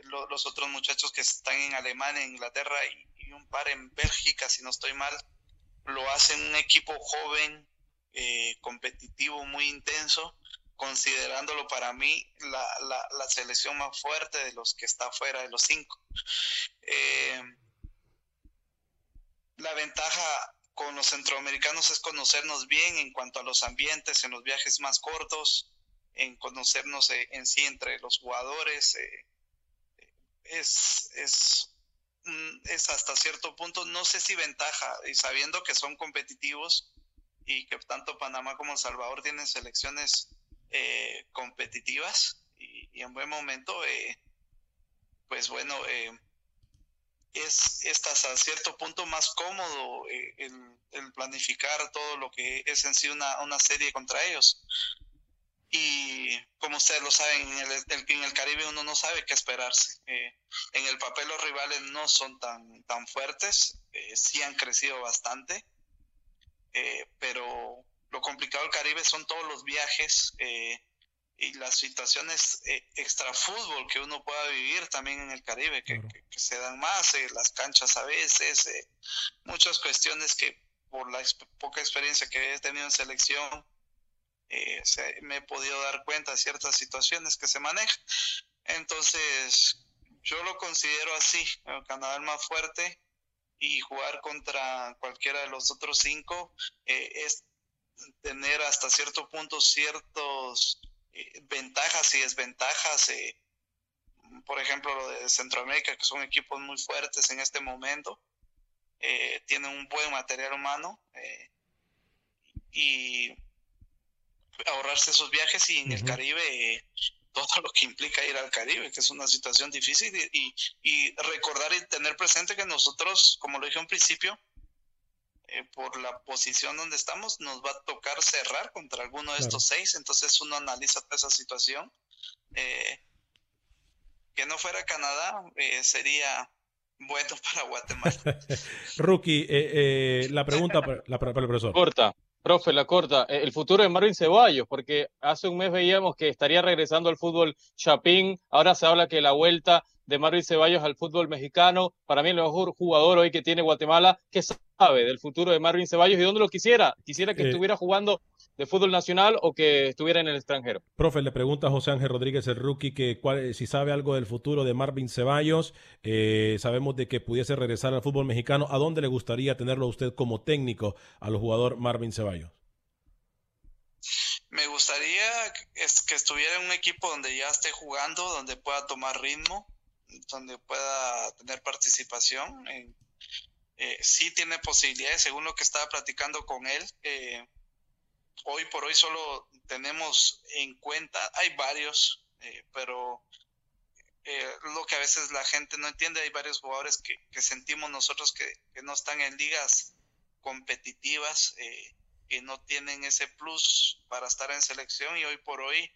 los otros muchachos que están en Alemania, Inglaterra y, un par en Bélgica, si no estoy mal, lo hacen un equipo joven, eh, competitivo, muy intenso, considerándolo para mí la, la, selección más fuerte de los que está fuera de los cinco. Eh, la ventaja con los centroamericanos es conocernos bien en cuanto a los ambientes, en los viajes más cortos, en conocernos eh, en sí entre los jugadores. es, es Mm, es hasta cierto punto, no sé si ventaja, y sabiendo que son competitivos y que tanto Panamá como El Salvador tienen selecciones eh, competitivas y, en buen momento, eh, pues bueno, eh, es, hasta cierto punto más cómodo el, el, planificar todo lo que es en sí una, una serie contra ellos y como ustedes lo saben, en el, en el Caribe uno no sabe qué esperarse. Eh, en el papel los rivales no son tan, tan fuertes, eh, sí han crecido bastante, eh, pero lo complicado del Caribe son todos los viajes y las situaciones extra fútbol que uno pueda vivir también en el Caribe, que, que se dan más, las canchas a veces, muchas cuestiones que por la poca experiencia que he tenido en selección, eh, me he podido dar cuenta de ciertas situaciones que se manejan. Entonces, yo lo considero así, el Canadá más fuerte y jugar contra cualquiera de los otros cinco eh, es tener hasta cierto punto ciertos eh, ventajas y desventajas. por ejemplo, lo de Centroamérica, que son equipos muy fuertes en este momento, tienen un buen material humano y ahorrarse esos viajes y en el Caribe todo lo que implica ir al Caribe, que es una situación difícil y, recordar y tener presente que nosotros, como lo dije al principio, eh, por la posición donde estamos, nos va a tocar cerrar contra alguno de estos seis, entonces uno analiza toda esa situación. Eh, que no fuera Canadá eh, sería bueno para Guatemala. Rookie, la pregunta para, la, para el profesor. Corta. Profe, la corta. Eh, el futuro de Marvin Ceballos, porque hace un mes veíamos que estaría regresando al fútbol Chapín. Ahora se habla que la vuelta de Marvin Ceballos al fútbol mexicano, para mí el mejor jugador hoy que tiene Guatemala. ¿Qué sabe del futuro de Marvin Ceballos y dónde lo quisiera? Quisiera que eh, estuviera jugando de fútbol nacional o que estuviera en el extranjero. Profe, le pregunta a José Ángel Rodríguez, el rookie, que si sabe algo del futuro de Marvin Ceballos. Eh, sabemos de que pudiese regresar al fútbol mexicano. ¿A dónde le gustaría tenerlo a usted como técnico al jugador Marvin Ceballos? Me gustaría que estuviera en un equipo donde ya esté jugando, donde pueda tomar ritmo, donde pueda tener participación. Eh, sí tiene posibilidades, según lo que estaba platicando con él. Hoy por hoy solo tenemos en cuenta, hay varios, eh, pero eh, lo que a veces la gente no entiende, hay varios jugadores que, sentimos nosotros que, no están en ligas competitivas, que no tienen ese plus para estar en selección y hoy por hoy,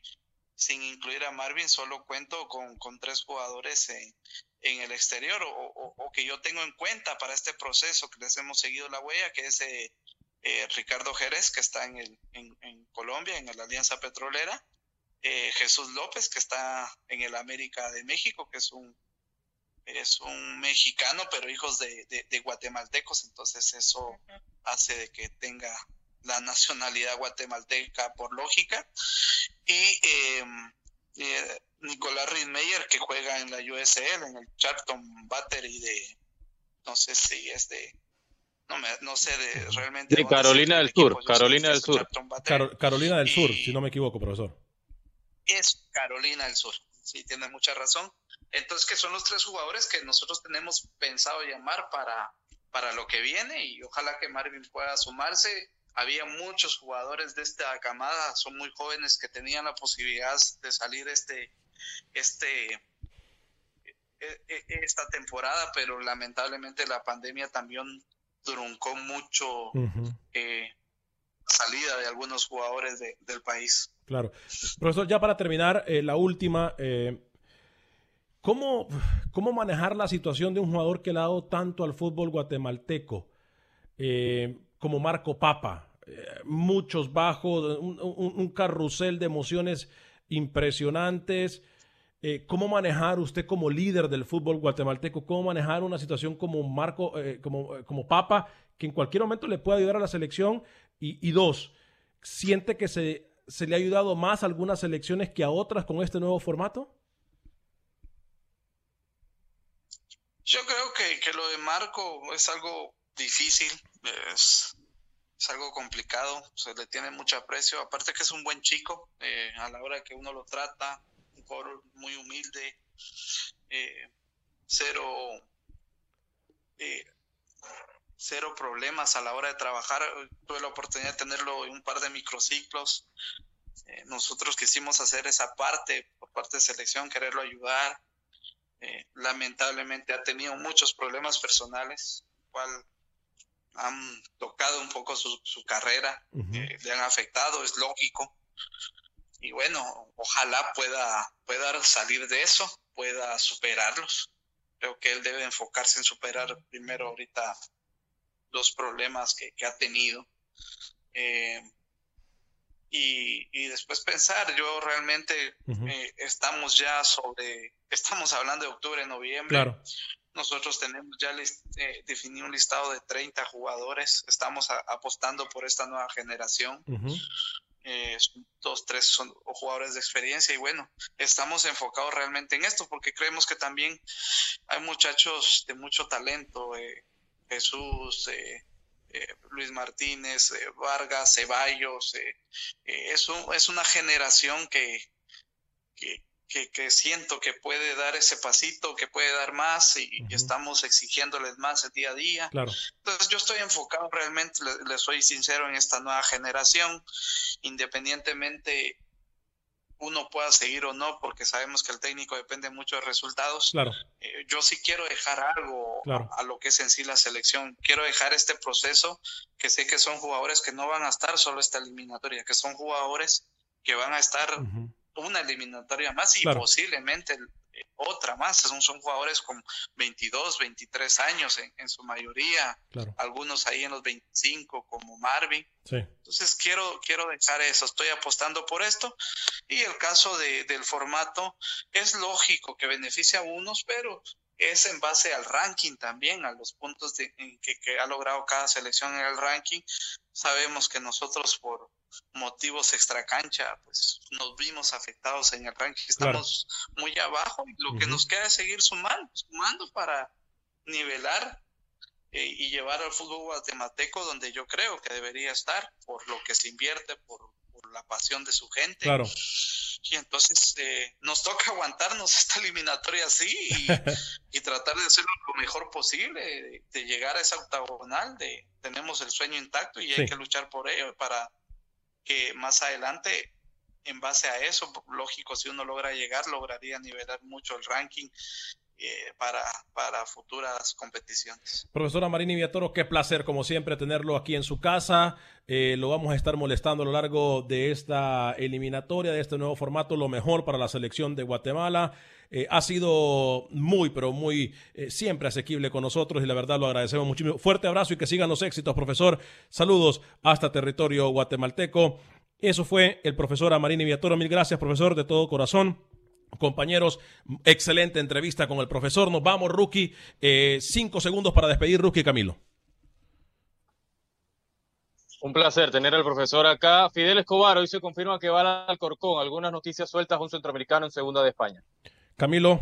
sin incluir a Marvin, solo cuento con, con tres jugadores en, en el exterior o, o, que yo tengo en cuenta para este proceso que les hemos seguido la huella, que es eh, eh, Ricardo Jerez, que está en, el, en, en, Colombia, en la Alianza Petrolera, eh, Jesús López, que está en el América de México, que es un, es un mexicano, pero hijos de, de, guatemaltecos, entonces eso hace de que tenga la nacionalidad guatemalteca por lógica. Y em, eh, Nicolás Ridmeyer, que juega en la USL, en el Charlton Battery de, no sé si es de, no, me, no sé de realmente. De Carolina del Sur, Carolina del Sur. Carolina del Sur, si no me equivoco, profesor. Es Carolina del Sur, sí, tienes mucha razón. Entonces, que son los tres jugadores que nosotros tenemos pensado llamar para, para lo que viene y ojalá que Marvin pueda sumarse. Había muchos jugadores de esta camada, son muy jóvenes que tenían la posibilidad de salir este, este, e, e, esta temporada, pero lamentablemente la pandemia también truncó mucho eh, salida de algunos jugadores del país. Claro. Profesor, ya para terminar, eh, la última, eh, ¿Cómo, ¿Cómo manejar la situación de un jugador que le ha dado tanto al fútbol guatemalteco como Marco Papa? Eh, muchos bajos, un, carrusel de emociones impresionantes. Eh, ¿Cómo manejar usted como líder del fútbol guatemalteco? ¿Cómo manejar una situación como Marco, como, como Papa, que en cualquier momento le puede ayudar a la selección? Y, y dos, ¿siente que se, se le ha ayudado más a algunas selecciones que a otras con este nuevo formato? Yo creo que, que lo de Marco es algo difícil, es, es, algo complicado, se le tiene mucho aprecio, aparte que es un buen chico, eh, a la hora que uno lo trata, un jugador muy humilde, eh, cero, eh, cero problemas a la hora de trabajar, tuve la oportunidad de tenerlo en un par de microciclos, nosotros quisimos hacer esa parte por parte de selección, quererlo ayudar, eh, lamentablemente ha tenido muchos problemas personales, cual han tocado un poco su, carrera, eh, le han afectado, es lógico. Y bueno, ojalá pueda, pueda salir de eso, pueda superarlos. Creo que él debe enfocarse en superar primero ahorita los problemas que, ha tenido. Eh, y, después pensar, yo realmente eh, estamos ya sobre, estamos hablando de octubre, noviembre. Nosotros tenemos ya eh, definido un listado de 30 jugadores, estamos apostando por esta nueva generación. Eh, dos, tres son jugadores de experiencia y bueno, estamos enfocados realmente en esto porque creemos que también hay muchachos de mucho talento, Jesús, eh, eh, Luis Martínez, eh, Vargas, Ceballos, eh, es, es, una generación que, que, que, siento que puede dar ese pasito, que puede dar más y, estamos exigiéndoles más el día a día. Entonces yo estoy enfocado realmente, le, soy sincero, en esta nueva generación, independientemente uno pueda seguir o no, porque sabemos que el técnico depende mucho de resultados. Claro. Eh, yo sí quiero dejar algo a, lo que es en sí la selección. Quiero dejar este proceso, que sé que son jugadores que no van a estar solo esta eliminatoria, que son jugadores que van a estar una eliminatoria más y posiblemente otra más. Son, son jugadores con 22, 23 años en, su mayoría, algunos ahí en los 25 como Marvin. Entonces quiero, quiero dejar eso, estoy apostando por esto. Y el caso de, del formato es lógico que beneficia a unos, pero es en base al ranking también, a los puntos de, que, que ha logrado cada selección en el ranking. Sabemos que nosotros por motivos extracancha, pues nos vimos afectados en el ranking, estamos muy abajo y lo que nos queda es seguir sumando, sumando para nivelar eh, y llevar al fútbol guatemalteco donde yo creo que debería estar por lo que se invierte, por, la pasión de su gente. Claro. Y entonces eh, nos toca aguantarnos esta eliminatoria así y, tratar de hacerlo lo mejor posible, de, llegar a esa octagonal, de tenemos el sueño intacto y hay que luchar por ello para que más adelante, en base a eso, lógico, si uno logra llegar, lograría nivelar mucho el ranking eh, para, para futuras competiciones. Profesora Marini Viatoro, qué placer como siempre tenerlo aquí en su casa. Eh, lo vamos a estar molestando a lo largo de esta eliminatoria, de este nuevo formato, lo mejor para la selección de Guatemala. Eh, ha sido muy, pero muy siempre asequible con nosotros y la verdad lo agradecemos muchísimo. Fuerte abrazo y que sigan los éxitos, profesor. Saludos hasta territorio guatemalteco. Eso fue el profesor Amarini Viatoro. Mil gracias, profesor, de todo corazón. Compañeros, excelente entrevista con el profesor. Nos vamos, Rookie. Eh, cinco segundos para despedir, Rookie Camilo. Un placer tener al profesor acá. Fidel Escobar, hoy se confirma que va al Corcón. Algunas noticias sueltas, un centroamericano en segunda de España. Camilo.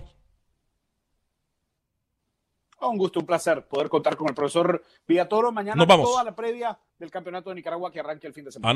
Un gusto, un placer poder contar con el profesor Villatoro. Mañana Nos vamos. toda la previa del campeonato de Nicaragua que arranque el fin de semana.